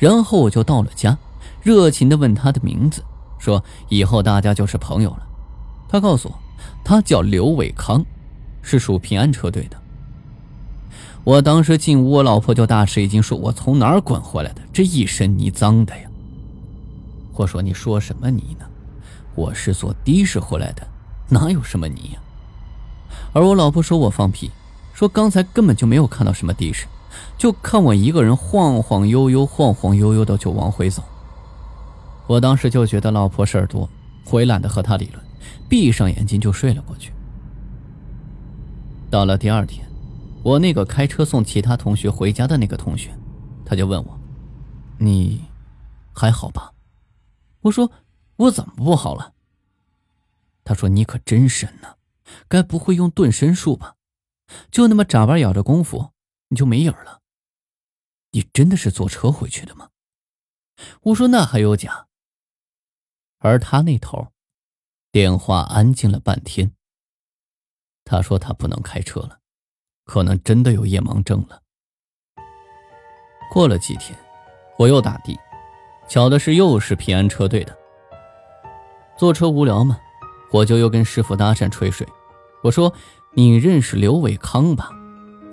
然后我就到了家，热情的问他的名字，说以后大家就是朋友了。他告诉我，他叫刘伟康，是属平安车队的。我当时进屋，我老婆就大吃一惊，说我从哪儿滚回来的？这一身泥脏的呀！我说你说什么泥呢？我是坐的士回来的，哪有什么泥呀？而我老婆说我放屁，说刚才根本就没有看到什么的士。就看我一个人晃晃悠悠、晃晃悠悠的就往回走。我当时就觉得老婆事儿多，我也懒得和她理论，闭上眼睛就睡了过去。到了第二天，我那个开车送其他同学回家的那个同学，他就问我：“你还好吧？”我说：“我怎么不好了？”他说：“你可真神呐，该不会用遁身术吧？就那么眨巴咬着功夫，你就没影了。”你真的是坐车回去的吗？我说那还有假。而他那头，电话安静了半天。他说他不能开车了，可能真的有夜盲症了。过了几天，我又打的，巧的是又是平安车队的。坐车无聊嘛，我就又跟师傅搭讪吹水。我说你认识刘伟康吧？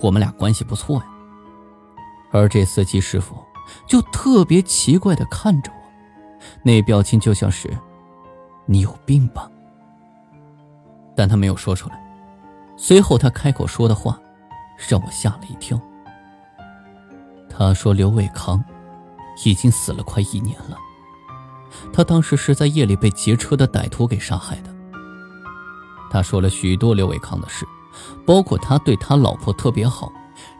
我们俩关系不错呀。而这司机师傅就特别奇怪的看着我，那表情就像是“你有病吧”，但他没有说出来。随后他开口说的话，让我吓了一跳。他说：“刘伟康已经死了快一年了，他当时是在夜里被劫车的歹徒给杀害的。”他说了许多刘伟康的事，包括他对他老婆特别好。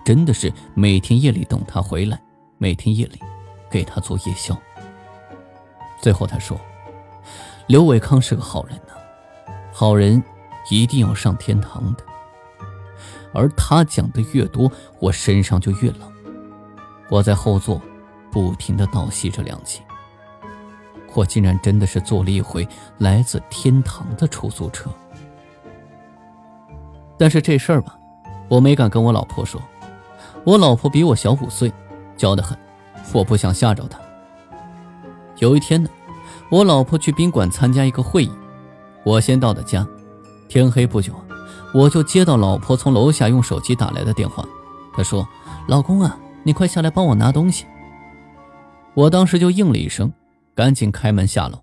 真的是每天夜里等他回来，每天夜里给他做夜宵。最后他说：“刘伟康是个好人呢，好人一定要上天堂的。”而他讲的越多，我身上就越冷。我在后座不停的倒吸着凉气。我竟然真的是坐了一回来自天堂的出租车。但是这事儿吧，我没敢跟我老婆说。我老婆比我小五岁，娇得很，我不想吓着她。有一天呢，我老婆去宾馆参加一个会议，我先到的家。天黑不久，我就接到老婆从楼下用手机打来的电话。她说：“老公啊，你快下来帮我拿东西。”我当时就应了一声，赶紧开门下楼。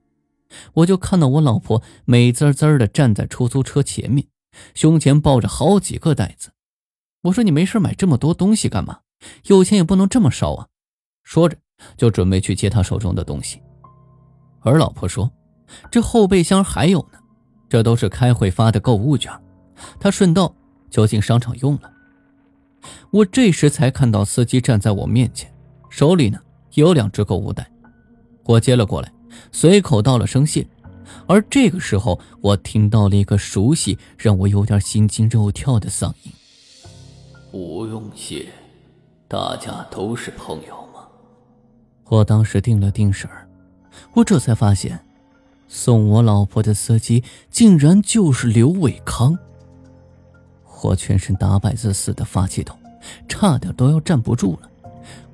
我就看到我老婆美滋滋的站在出租车前面，胸前抱着好几个袋子。我说你没事买这么多东西干嘛？有钱也不能这么烧啊！说着就准备去接他手中的东西，而老婆说：“这后备箱还有呢，这都是开会发的购物券，他顺道就进商场用了。”我这时才看到司机站在我面前，手里呢有两只购物袋，我接了过来，随口道了声谢。而这个时候，我听到了一个熟悉、让我有点心惊肉跳的嗓音。不用谢，大家都是朋友嘛。我当时定了定神儿，我这才发现，送我老婆的司机竟然就是刘伟康。我全身打摆子似的发起抖，差点都要站不住了。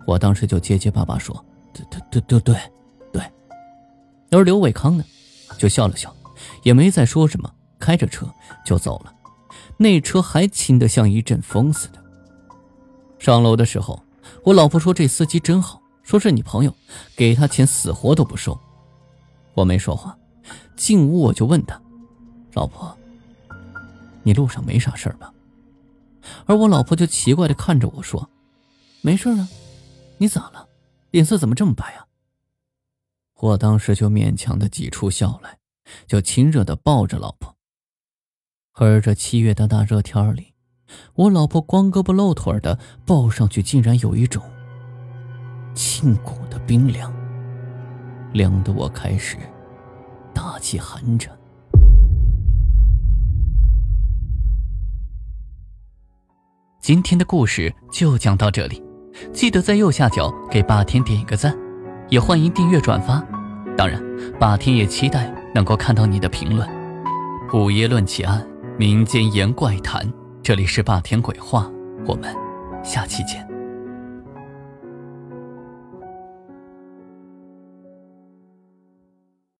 我当时就结结巴巴说：“对对对对对对。”而刘伟康呢，就笑了笑，也没再说什么，开着车就走了。那车还轻得像一阵风似的。上楼的时候，我老婆说：“这司机真好，说是你朋友，给他钱死活都不收。”我没说话，进屋我就问他：“老婆，你路上没啥事吧？”而我老婆就奇怪的看着我说：“没事啊，你咋了？脸色怎么这么白啊？”我当时就勉强的挤出笑来，就亲热的抱着老婆。而这七月的大热天里。我老婆光胳膊露腿的抱上去，竟然有一种沁骨的冰凉，凉得我开始打起寒颤。今天的故事就讲到这里，记得在右下角给霸天点一个赞，也欢迎订阅转发。当然，霸天也期待能够看到你的评论。午夜论奇案，民间言怪谈。这里是霸天鬼话，我们下期见。